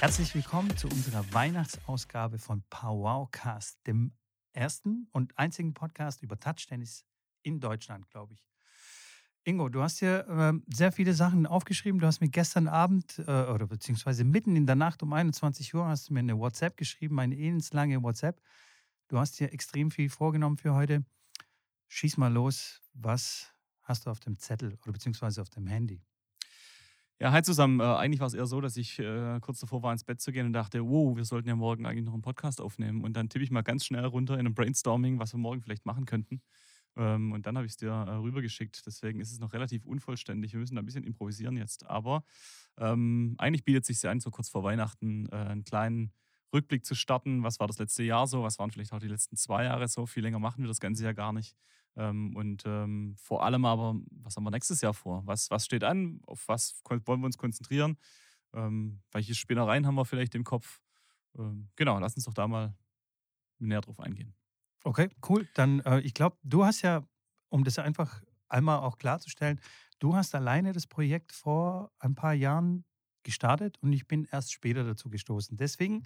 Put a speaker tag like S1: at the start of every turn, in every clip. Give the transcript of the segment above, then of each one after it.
S1: Herzlich willkommen zu unserer Weihnachtsausgabe von Powwowcast, dem ersten und einzigen Podcast über Touchtennis in Deutschland, glaube ich. Ingo, du hast hier äh, sehr viele Sachen aufgeschrieben. Du hast mir gestern Abend äh, oder beziehungsweise mitten in der Nacht um 21 Uhr hast du mir eine WhatsApp geschrieben, eine elendslange WhatsApp. Du hast dir extrem viel vorgenommen für heute. Schieß mal los. Was hast du auf dem Zettel oder beziehungsweise auf dem Handy?
S2: Ja, hi zusammen. Äh, eigentlich war es eher so, dass ich äh, kurz davor war, ins Bett zu gehen und dachte, wow, wir sollten ja morgen eigentlich noch einen Podcast aufnehmen. Und dann tippe ich mal ganz schnell runter in einem Brainstorming, was wir morgen vielleicht machen könnten. Ähm, und dann habe ich es dir äh, rübergeschickt. Deswegen ist es noch relativ unvollständig. Wir müssen da ein bisschen improvisieren jetzt. Aber ähm, eigentlich bietet sich an, so kurz vor Weihnachten äh, einen kleinen Rückblick zu starten. Was war das letzte Jahr so? Was waren vielleicht auch die letzten zwei Jahre so? Viel länger machen wir das Ganze ja gar nicht. Ähm, und ähm, vor allem aber, was haben wir nächstes Jahr vor? Was, was steht an? Auf was wollen wir uns konzentrieren? Ähm, welche Spinnereien haben wir vielleicht im Kopf? Ähm, genau, lass uns doch da mal näher drauf eingehen.
S1: Okay, cool. Dann, äh, ich glaube, du hast ja, um das einfach einmal auch klarzustellen, du hast alleine das Projekt vor ein paar Jahren gestartet und ich bin erst später dazu gestoßen. Deswegen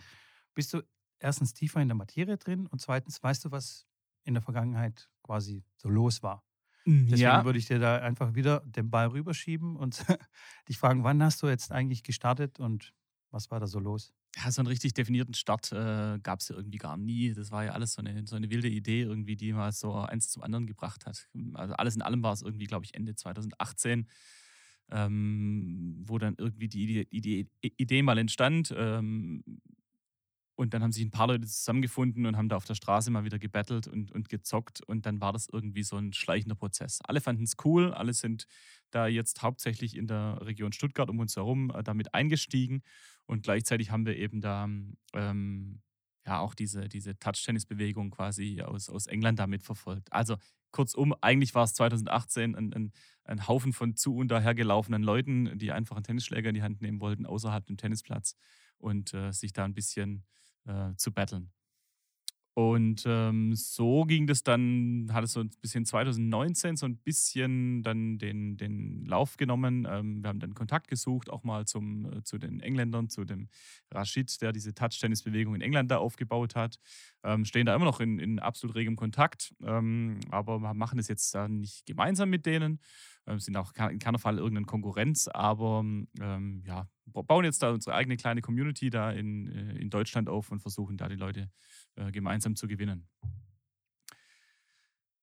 S1: bist du erstens tiefer in der Materie drin und zweitens weißt du, was in der Vergangenheit quasi so los war. Mhm, Deswegen ja. würde ich dir da einfach wieder den Ball rüberschieben und dich fragen, wann hast du jetzt eigentlich gestartet und was war da so los?
S2: Ja, so einen richtig definierten Start äh, gab es ja irgendwie gar nie. Das war ja alles so eine, so eine wilde Idee, irgendwie, die mal so eins zum anderen gebracht hat. Also alles in allem war es irgendwie, glaube ich, Ende 2018, ähm, wo dann irgendwie die Idee, die Idee mal entstand. Ähm, und dann haben sich ein paar Leute zusammengefunden und haben da auf der Straße mal wieder gebettelt und, und gezockt. Und dann war das irgendwie so ein schleichender Prozess. Alle fanden es cool, alle sind da jetzt hauptsächlich in der Region Stuttgart um uns herum äh, damit eingestiegen. Und gleichzeitig haben wir eben da ähm, ja auch diese, diese Touch-Tennis-Bewegung quasi aus, aus England damit verfolgt. Also kurzum, eigentlich war es 2018 ein, ein, ein Haufen von zu und daher gelaufenen Leuten, die einfach einen Tennisschläger in die Hand nehmen wollten, außerhalb dem Tennisplatz und äh, sich da ein bisschen äh, zu battlen. Und ähm, so ging das dann, hat es so ein bisschen 2019 so ein bisschen dann den, den Lauf genommen. Ähm, wir haben dann Kontakt gesucht, auch mal zum, äh, zu den Engländern, zu dem Rashid, der diese Touch-Tennis-Bewegung in England da aufgebaut hat. Ähm, stehen da immer noch in, in absolut regem Kontakt, ähm, aber wir machen es jetzt dann nicht gemeinsam mit denen, äh, sind auch in keiner Fall irgendeine Konkurrenz, aber ähm, ja, bauen jetzt da unsere eigene kleine Community da in, äh, in Deutschland auf und versuchen da die Leute äh, gemeinsam zu gewinnen.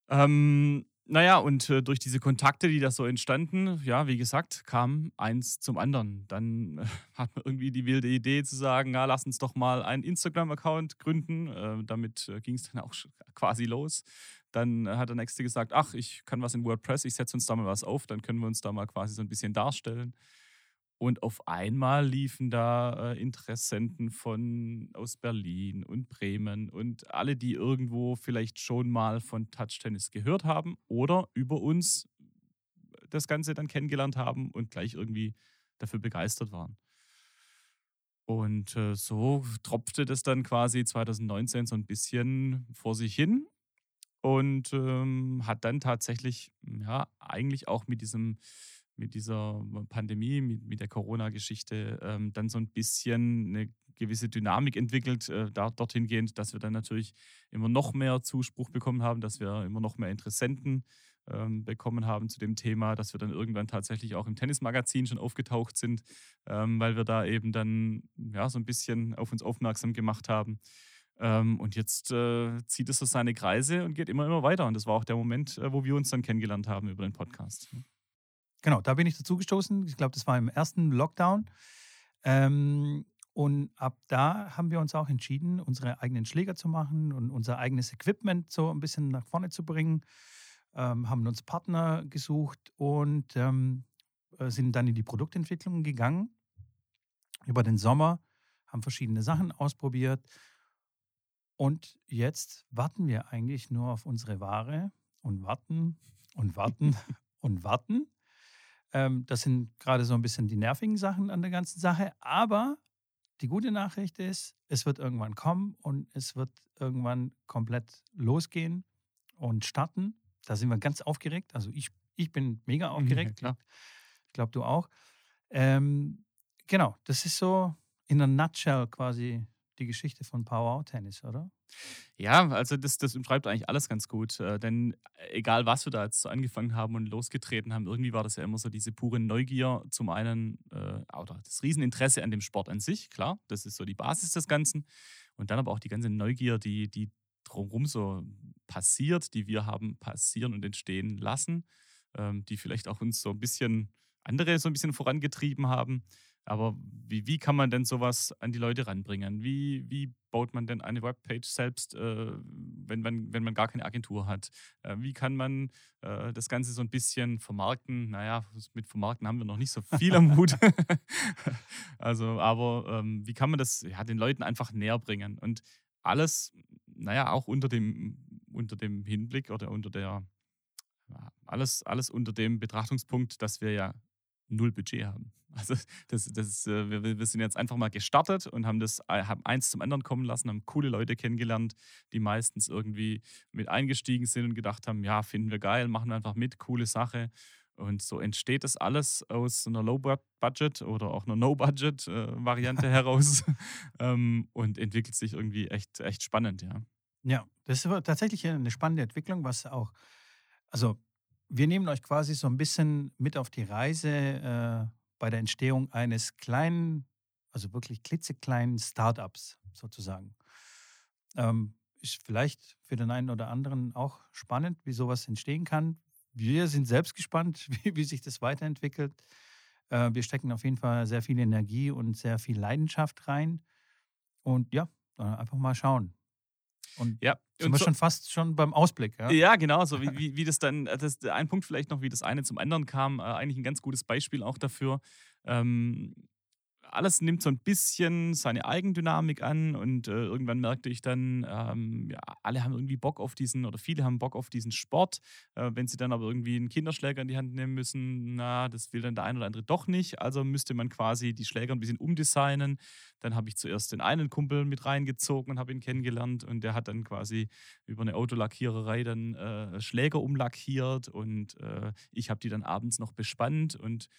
S2: Ähm, naja, und äh, durch diese Kontakte, die da so entstanden, ja, wie gesagt, kam eins zum anderen. Dann äh, hat man irgendwie die wilde Idee zu sagen, ja, lass uns doch mal einen Instagram-Account gründen. Äh, damit äh, ging es dann auch quasi los. Dann hat der Nächste gesagt, ach, ich kann was in WordPress, ich setze uns da mal was auf, dann können wir uns da mal quasi so ein bisschen darstellen. Und auf einmal liefen da äh, Interessenten von aus Berlin und Bremen und alle, die irgendwo vielleicht schon mal von Touch-Tennis gehört haben oder über uns das Ganze dann kennengelernt haben und gleich irgendwie dafür begeistert waren. Und äh, so tropfte das dann quasi 2019 so ein bisschen vor sich hin und ähm, hat dann tatsächlich, ja, eigentlich auch mit diesem mit dieser Pandemie, mit, mit der Corona-Geschichte ähm, dann so ein bisschen eine gewisse Dynamik entwickelt, äh, da, dorthin gehend, dass wir dann natürlich immer noch mehr Zuspruch bekommen haben, dass wir immer noch mehr Interessenten ähm, bekommen haben zu dem Thema, dass wir dann irgendwann tatsächlich auch im Tennismagazin schon aufgetaucht sind, ähm, weil wir da eben dann ja so ein bisschen auf uns aufmerksam gemacht haben. Ähm, und jetzt äh, zieht es so seine Kreise und geht immer, immer weiter. Und das war auch der Moment, äh, wo wir uns dann kennengelernt haben über den Podcast.
S1: Genau, da bin ich dazu gestoßen. Ich glaube, das war im ersten Lockdown. Ähm, und ab da haben wir uns auch entschieden, unsere eigenen Schläger zu machen und unser eigenes Equipment so ein bisschen nach vorne zu bringen. Ähm, haben uns Partner gesucht und ähm, äh, sind dann in die Produktentwicklung gegangen. Über den Sommer haben verschiedene Sachen ausprobiert. Und jetzt warten wir eigentlich nur auf unsere Ware und warten und warten und warten. Ähm, das sind gerade so ein bisschen die nervigen Sachen an der ganzen Sache. Aber die gute Nachricht ist, es wird irgendwann kommen und es wird irgendwann komplett losgehen und starten. Da sind wir ganz aufgeregt. Also ich, ich bin mega aufgeregt. Ja, ich glaube, du auch. Ähm, genau, das ist so in a nutshell quasi die Geschichte von Power Tennis, oder?
S2: Ja, also das, das umschreibt eigentlich alles ganz gut. Äh, denn egal, was wir da jetzt so angefangen haben und losgetreten haben, irgendwie war das ja immer so diese pure Neugier. Zum einen, äh, oder das Rieseninteresse an dem Sport an sich, klar, das ist so die Basis des Ganzen. Und dann aber auch die ganze Neugier, die, die drumherum so passiert, die wir haben passieren und entstehen lassen, ähm, die vielleicht auch uns so ein bisschen andere so ein bisschen vorangetrieben haben. Aber wie, wie kann man denn sowas an die Leute ranbringen? Wie, wie baut man denn eine Webpage selbst, äh, wenn, man, wenn man gar keine Agentur hat? Äh, wie kann man äh, das Ganze so ein bisschen vermarkten? Naja, mit Vermarkten haben wir noch nicht so viel am Hut. also, aber ähm, wie kann man das ja, den Leuten einfach näher bringen? Und alles, naja, auch unter dem, unter dem Hinblick oder unter der, alles, alles unter dem Betrachtungspunkt, dass wir ja null Budget haben. Also das, das, äh, wir, wir sind jetzt einfach mal gestartet und haben das äh, haben eins zum anderen kommen lassen, haben coole Leute kennengelernt, die meistens irgendwie mit eingestiegen sind und gedacht haben, ja, finden wir geil, machen wir einfach mit, coole Sache. Und so entsteht das alles aus einer Low-Budget oder auch einer No-Budget-Variante heraus ähm, und entwickelt sich irgendwie echt, echt spannend, ja.
S1: Ja, das ist tatsächlich eine spannende Entwicklung, was auch, also wir nehmen euch quasi so ein bisschen mit auf die Reise äh, bei der Entstehung eines kleinen, also wirklich klitzekleinen Startups sozusagen. Ähm, ist vielleicht für den einen oder anderen auch spannend, wie sowas entstehen kann. Wir sind selbst gespannt, wie, wie sich das weiterentwickelt. Äh, wir stecken auf jeden Fall sehr viel Energie und sehr viel Leidenschaft rein. Und ja, einfach mal schauen. Und ja, sind wir so, schon fast schon beim Ausblick. Ja,
S2: ja genau. So wie, wie, wie das dann, äh, das, ein Punkt vielleicht noch, wie das eine zum anderen kam, äh, eigentlich ein ganz gutes Beispiel auch dafür. Ähm, alles nimmt so ein bisschen seine Eigendynamik an und äh, irgendwann merkte ich dann, ähm, ja, alle haben irgendwie Bock auf diesen oder viele haben Bock auf diesen Sport. Äh, wenn sie dann aber irgendwie einen Kinderschläger in die Hand nehmen müssen, na, das will dann der eine oder andere doch nicht. Also müsste man quasi die Schläger ein bisschen umdesignen. Dann habe ich zuerst den einen Kumpel mit reingezogen und habe ihn kennengelernt und der hat dann quasi über eine Autolackiererei dann äh, Schläger umlackiert und äh, ich habe die dann abends noch bespannt und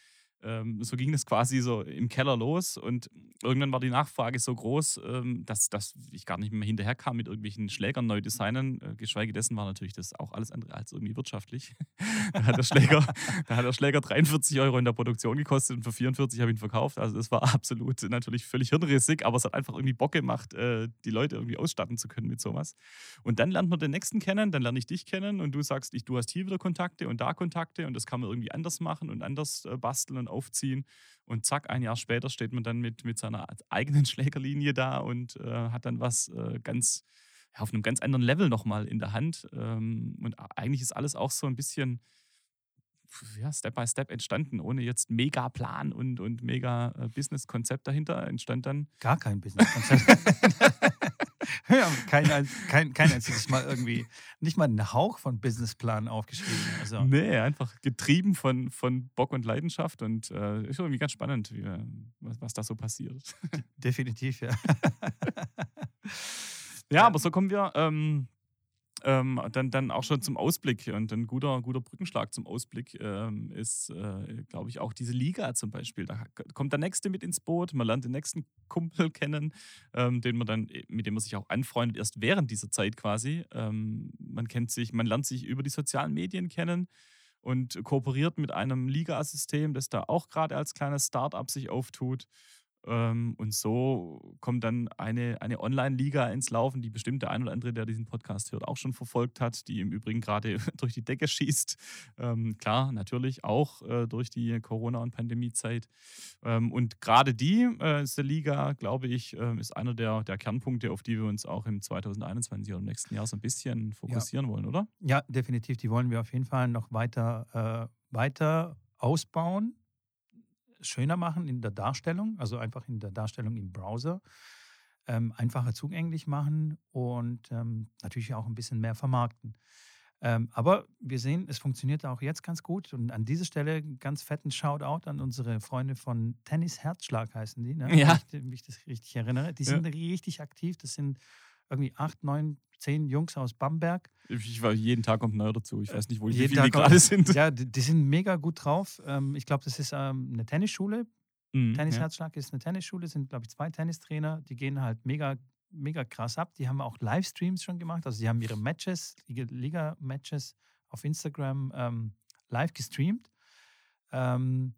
S2: ähm, so ging es quasi so im Keller los und irgendwann war die Nachfrage so groß, ähm, dass, dass ich gar nicht mehr hinterherkam mit irgendwelchen Schlägern neu designen. Äh, geschweige dessen war natürlich das auch alles andere als irgendwie wirtschaftlich. da, hat der Schläger, da hat der Schläger 43 Euro in der Produktion gekostet und für 44 habe ich ihn verkauft. Also das war absolut natürlich völlig hirnrissig, aber es hat einfach irgendwie Bock gemacht, äh, die Leute irgendwie ausstatten zu können mit sowas. Und dann lernt man den nächsten kennen, dann lerne ich dich kennen und du sagst, ich, du hast hier wieder Kontakte und da Kontakte und das kann man irgendwie anders machen und anders äh, basteln und aufziehen. Und zack, ein Jahr später steht man dann mit, mit seiner eigenen Schlägerlinie da und äh, hat dann was äh, ganz ja, auf einem ganz anderen Level nochmal in der Hand. Ähm, und eigentlich ist alles auch so ein bisschen ja, Step by Step entstanden, ohne jetzt mega Plan und, und mega äh, Business-Konzept dahinter. Entstand dann.
S1: Gar kein Business-Konzept. ja, kein, kein, kein einziges Mal irgendwie, nicht mal einen Hauch von Businessplan aufgeschrieben. Also.
S2: Nee, einfach getrieben von, von Bock und Leidenschaft und äh, ist irgendwie ganz spannend, wie, was, was da so passiert.
S1: Definitiv, ja.
S2: ja, aber so kommen wir ähm, ähm, dann, dann auch schon zum Ausblick. Und ein guter, guter Brückenschlag zum Ausblick ähm, ist, äh, glaube ich, auch diese Liga zum Beispiel. Da kommt der Nächste mit ins Boot, man lernt den nächsten Kumpel kennen, ähm, den man dann, mit dem man sich auch anfreundet, erst während dieser Zeit quasi. Ähm, man kennt sich, man lernt sich über die sozialen Medien kennen und kooperiert mit einem Liga-System, das da auch gerade als kleines Start-up sich auftut. Ähm, und so kommt dann eine, eine Online-Liga ins Laufen, die bestimmt der ein oder andere, der diesen Podcast hört, auch schon verfolgt hat, die im Übrigen gerade durch die Decke schießt. Ähm, klar, natürlich auch äh, durch die Corona- und Pandemiezeit. Ähm, und gerade die, äh, Liga, glaube ich, äh, ist einer der, der Kernpunkte, auf die wir uns auch im 2021 oder im nächsten Jahr so ein bisschen fokussieren
S1: ja.
S2: wollen, oder?
S1: Ja, definitiv. Die wollen wir auf jeden Fall noch weiter, äh, weiter ausbauen schöner machen in der Darstellung, also einfach in der Darstellung im Browser, ähm, einfacher zugänglich machen und ähm, natürlich auch ein bisschen mehr vermarkten. Ähm, aber wir sehen, es funktioniert auch jetzt ganz gut. Und an dieser Stelle ganz fetten Shoutout an unsere Freunde von Tennis Herzschlag heißen die, ne?
S2: Ja.
S1: Wenn ich, wenn ich das richtig erinnere. Die sind richtig aktiv. Das sind irgendwie acht, neun, zehn Jungs aus Bamberg.
S2: Ich war jeden Tag kommt neuer dazu. Ich weiß nicht, wo wie
S1: Jeden
S2: viele die
S1: Tag
S2: gerade sind.
S1: Ja, die, die sind mega gut drauf. Ähm, ich glaube, das ist ähm, eine Tennisschule.
S2: Mhm,
S1: Tennis
S2: ja.
S1: Herzschlag ist eine Tennisschule, sind, glaube ich, zwei Tennistrainer. Die gehen halt mega, mega krass ab. Die haben auch Livestreams schon gemacht. Also, die haben ihre Matches, Liga- Liga-Matches auf Instagram ähm, live gestreamt. Ähm,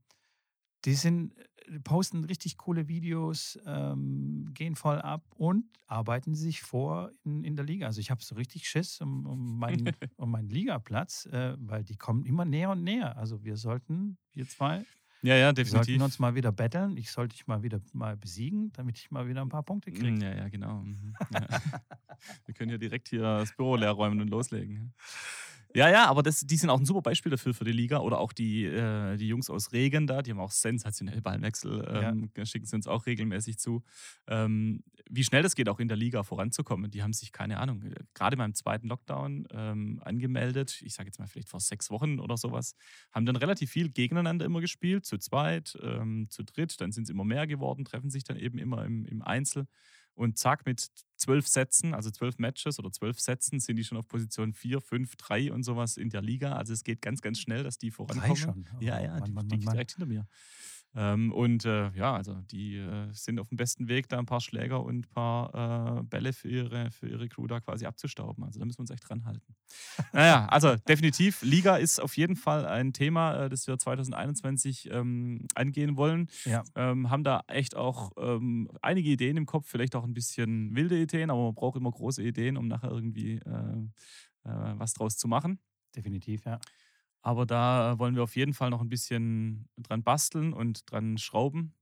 S1: die sind, äh, posten richtig coole Videos, ähm, gehen voll ab und arbeiten sich vor in, in der Liga. Also ich habe so richtig Schiss um, um, meinen, um meinen Ligaplatz, äh, weil die kommen immer näher und näher. Also wir sollten, wir zwei,
S2: Ja, ja,
S1: wir
S2: definitiv.
S1: sollten uns mal wieder betteln. Ich sollte dich mal wieder mal besiegen, damit ich mal wieder ein paar Punkte
S2: Mm,
S1: kriege.
S2: Ja, ja, genau. Mhm. Ja. Wir können ja direkt hier das Büro leer räumen und loslegen. Ja, ja, aber das, die sind auch ein super Beispiel dafür für die Liga. Oder auch die, äh, die Jungs aus Regen da, die haben auch sensationell Ballenwechsel, ähm, schicken sie uns auch regelmäßig zu. Ähm, wie schnell das geht, auch in der Liga voranzukommen. Die haben sich, keine Ahnung, äh, gerade beim zweiten Lockdown ähm, angemeldet. Ich sage jetzt mal vielleicht vor sechs Wochen oder sowas. Haben dann relativ viel gegeneinander immer gespielt, zu zweit, ähm, zu dritt. Dann sind es immer mehr geworden, treffen sich dann eben immer im, im Einzel. Und zack, mit zwölf Sätzen, also zwölf Matches oder zwölf Sätzen, sind die schon auf Position 4, 5, 3 und sowas in der Liga. Also es geht ganz, ganz schnell, dass die vorankommen.
S1: Drei schon.
S2: Ja,
S1: Oh,
S2: ja,
S1: Mann,
S2: die,
S1: Mann,
S2: die
S1: Mann, Mann.
S2: direkt hinter mir. Ähm, und äh, ja, also die äh, sind auf dem besten Weg, da ein paar Schläger und ein paar äh, Bälle für ihre, für ihre Crew da quasi abzustauben. Also da müssen wir uns echt dran halten. naja, also definitiv, Liga ist auf jeden Fall ein Thema, äh, das wir 2021 ähm, angehen wollen.
S1: Ja.
S2: Ähm, haben da echt auch ähm, einige Ideen im Kopf, vielleicht auch ein bisschen wilde Ideen, aber man braucht immer große Ideen, um nachher irgendwie äh, äh, was draus zu machen.
S1: Definitiv, ja.
S2: Aber da äh, wollen wir auf jeden Fall noch ein bisschen dran basteln und dran schrauben.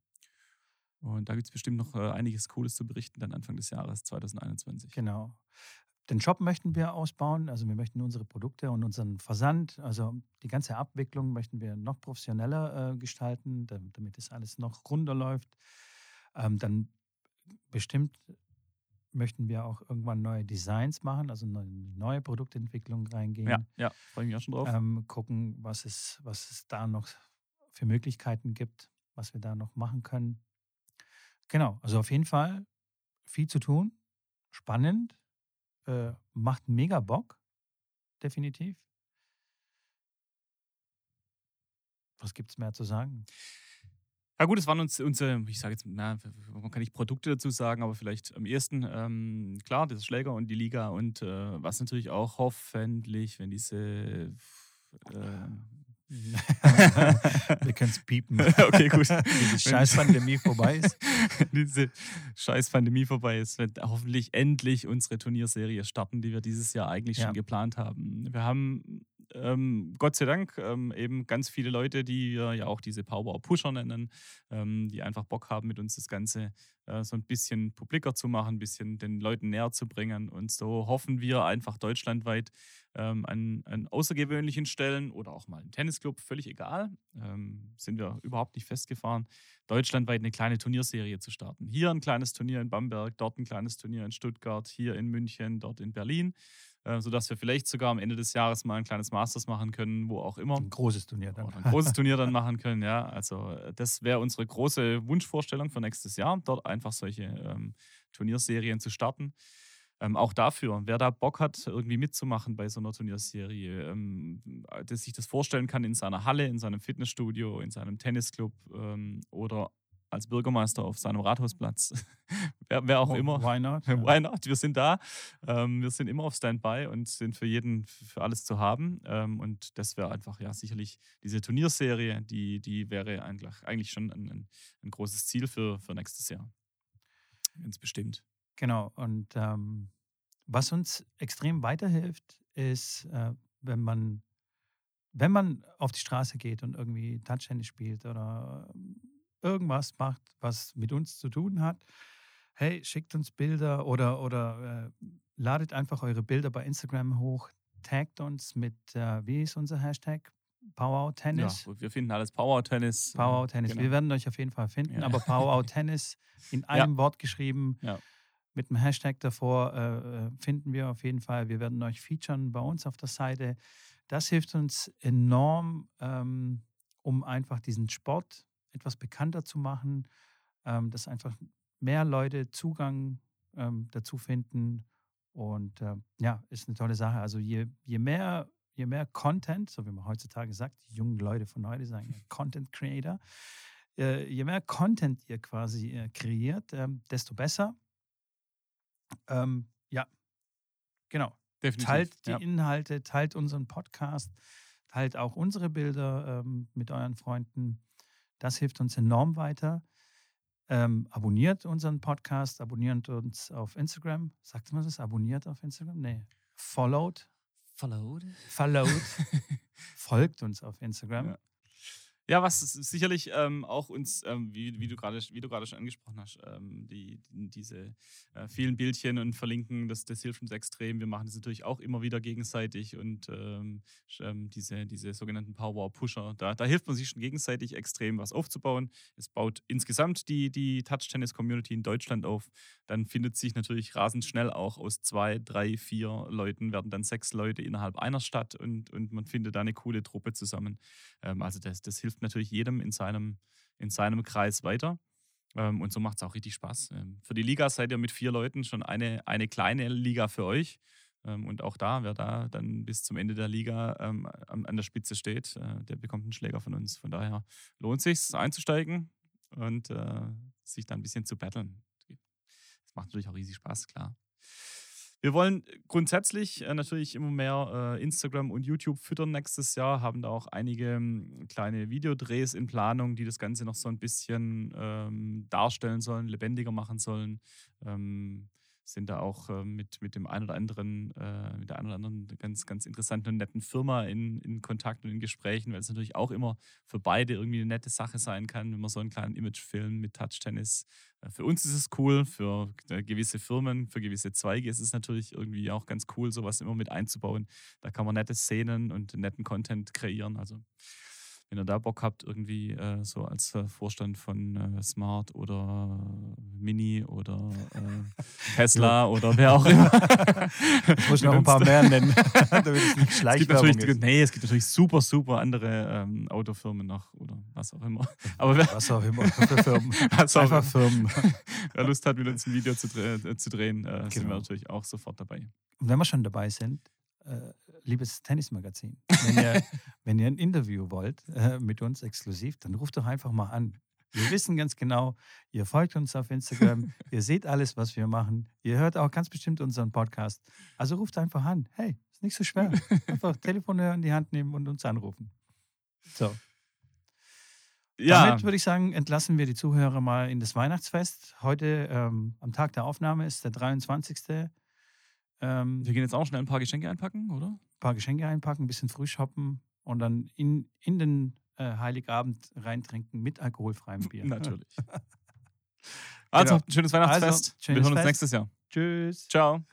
S2: Und da gibt es bestimmt noch äh, einiges Cooles zu berichten dann Anfang des Jahres 2021.
S1: Genau. Den Shop möchten wir ausbauen. Also wir möchten unsere Produkte und unseren Versand, also die ganze Abwicklung möchten wir noch professioneller äh, gestalten, da- damit es alles noch runder läuft. Ähm, dann bestimmt möchten wir auch irgendwann neue Designs machen, also eine neue Produktentwicklung reingehen.
S2: Ja, ja, freue mich auch schon drauf.
S1: Ähm, gucken, was es, was es da noch für Möglichkeiten gibt, was wir da noch machen können. Genau, also auf jeden Fall viel zu tun, spannend, äh, macht mega Bock, definitiv. Was gibt es mehr zu sagen?
S2: Ja gut, es waren uns unsere, ich sage jetzt, na, man kann nicht Produkte dazu sagen, aber vielleicht am ehesten, ähm, klar, das Schläger und die Liga und äh, was natürlich auch hoffentlich, wenn diese äh,
S1: wir können es piepen.
S2: okay, gut.
S1: Diese scheiß Pandemie vorbei ist.
S2: diese scheiß Pandemie vorbei ist, wird hoffentlich endlich unsere Turnierserie starten, die wir dieses Jahr eigentlich
S1: Ja.
S2: schon geplant haben. Wir haben ähm, Gott sei Dank ähm, eben ganz viele Leute, die wir ja auch diese Power Pusher nennen, ähm, die einfach Bock haben, mit uns das Ganze äh, so ein bisschen publiker zu machen, ein bisschen den Leuten näher zu bringen. Und so hoffen wir einfach deutschlandweit ähm, an, an außergewöhnlichen Stellen oder auch mal einen Tennisclub, völlig egal, ähm, sind wir überhaupt nicht festgefahren, deutschlandweit eine kleine Turnierserie zu starten. Hier ein kleines Turnier in Bamberg, dort ein kleines Turnier in Stuttgart, hier in München, dort in Berlin, äh, sodass wir vielleicht sogar am Ende des Jahres mal ein kleines Masters machen können, wo auch immer.
S1: Ein großes Turnier dann.
S2: Oder ein großes Turnier dann machen können, ja. Also äh, das wäre unsere große Wunschvorstellung für nächstes Jahr, dort einfach solche ähm, Turnierserien zu starten. Ähm, auch dafür, wer da Bock hat, irgendwie mitzumachen bei so einer Turnierserie, ähm, dass sich das vorstellen kann in seiner Halle, in seinem Fitnessstudio, in seinem Tennisclub ähm, oder als Bürgermeister auf seinem Rathausplatz, wer, wer auch
S1: Oh,
S2: immer.
S1: Why not?
S2: Why not? Wir sind da. Ähm, wir sind immer auf Standby und sind für jeden, für alles zu haben. Ähm, und das wäre einfach, ja, sicherlich diese Turnierserie, die, die wäre eigentlich, eigentlich schon ein, ein, ein großes Ziel für, für nächstes Jahr. Ganz bestimmt.
S1: Genau. Und ähm, was uns extrem weiterhilft, ist, äh, wenn man, wenn man auf die Straße geht und irgendwie Touchtennis spielt oder irgendwas macht, was mit uns zu tun hat. Hey, schickt uns Bilder oder, oder äh, ladet einfach eure Bilder bei Instagram hoch, taggt uns mit, äh, wie ist unser Hashtag? Power Tennis.
S2: Ja, wir finden alles Power Tennis.
S1: Power Tennis.
S2: Genau.
S1: Wir werden euch auf jeden Fall finden,
S2: Ja.
S1: aber Power Tennis in einem Wort geschrieben.
S2: Ja.
S1: mit dem Hashtag davor äh, finden wir auf jeden Fall. Wir werden euch featuren bei uns auf der Seite. Das hilft uns enorm, ähm, um einfach diesen Sport etwas bekannter zu machen, ähm, dass einfach mehr Leute Zugang ähm, dazu finden. Und äh, ja, ist eine tolle Sache. Also je, je mehr je mehr Content, so wie man heutzutage sagt, die jungen Leute von heute sagen Content Creator, äh, je mehr Content ihr quasi äh, kreiert, ähm, desto besser. Ähm, ja, genau. Definitiv, teilt die ja. Inhalte, teilt unseren Podcast, teilt auch unsere Bilder ähm, mit euren Freunden. Das hilft uns enorm weiter. Ähm, abonniert unseren Podcast, abonniert uns auf Instagram. Sagt man das? Abonniert auf Instagram? Nee. Followed.
S2: Followed.
S1: Followed. Folgt uns auf Instagram.
S2: Ja. Ja, was sicherlich ähm, auch uns, ähm, wie, wie, du gerade wie du gerade schon angesprochen hast, ähm, die, die, diese äh, vielen Bildchen und Verlinken, das, das hilft uns extrem. Wir machen das natürlich auch immer wieder gegenseitig und ähm, ähm, diese, diese sogenannten Power-Pusher, da, da hilft man sich schon gegenseitig extrem, was aufzubauen. Es baut insgesamt die, die Touch-Tennis-Community in Deutschland auf. Dann findet sich natürlich rasend schnell auch aus zwei, drei, vier Leuten werden dann sechs Leute innerhalb einer Stadt und, und man findet da eine coole Truppe zusammen. Ähm, also das, das hilft hilft natürlich jedem in seinem, in seinem Kreis weiter. Ähm, und so macht es auch richtig Spaß. Ähm, für die Liga seid ihr mit vier Leuten schon eine, eine kleine Liga für euch. Ähm, und auch da, wer da dann bis zum Ende der Liga an der Spitze steht, äh, der bekommt einen Schläger von uns. Von daher lohnt es sich einzusteigen und äh, sich da ein bisschen zu battlen. Das macht natürlich auch riesig Spaß, klar. Wir wollen grundsätzlich äh, natürlich immer mehr äh, Instagram und YouTube füttern nächstes Jahr, haben da auch einige ähm, kleine Videodrehs in Planung, die das Ganze noch so ein bisschen ähm, darstellen sollen, lebendiger machen sollen. Ähm, sind da auch äh, mit, mit dem einen oder anderen, äh, mit der einen oder anderen ganz, ganz interessanten und netten Firma in, in Kontakt und in Gesprächen, weil es natürlich auch immer für beide irgendwie eine nette Sache sein kann, wenn man so einen kleinen Imagefilm mit Touch-Tennis. Äh, für uns ist es cool, für gewisse Firmen, für gewisse Zweige ist es natürlich irgendwie auch ganz cool, sowas immer mit einzubauen. Da kann man nette Szenen und netten Content kreieren. Also wenn ihr da Bock habt, irgendwie äh, so als äh, Vorstand von äh, Smart oder Mini oder äh, Tesla oder wer auch immer.
S1: ich muss noch ein paar mehr nennen, damit es nicht
S2: es gibt natürlich, Nee, es gibt natürlich super, super andere ähm, Autofirmen noch oder was auch immer.
S1: Aber wer, was auch immer für Firmen.
S2: Einfach Firmen. wer Lust hat, mit uns ein Video zu, äh, zu drehen, genau. sind wir genau. natürlich auch sofort dabei.
S1: Und wenn wir schon dabei sind, liebes Tennismagazin, wenn ihr, wenn ihr ein Interview wollt äh, mit uns exklusiv, dann ruft doch einfach mal an. Wir wissen ganz genau, ihr folgt uns auf Instagram, ihr seht alles, was wir machen. Ihr hört auch ganz bestimmt unseren Podcast. Also ruft einfach an. Hey, ist nicht so schwer. Einfach Telefon in die Hand nehmen und uns anrufen. So. Ja. Damit würde ich sagen, entlassen wir die Zuhörer mal in das Weihnachtsfest. Heute ähm, am Tag der Aufnahme ist der 23.
S2: Ähm, wir gehen jetzt auch schnell ein paar Geschenke einpacken, oder? Ein
S1: paar Geschenke einpacken, ein bisschen früh shoppen und dann in, in den äh, Heiligabend reintrinken mit alkoholfreiem Bier.
S2: Natürlich. also, genau. schönes Weihnachtsfest. Also, schönes wir hören uns Fest. nächstes Jahr.
S1: Tschüss.
S2: Ciao.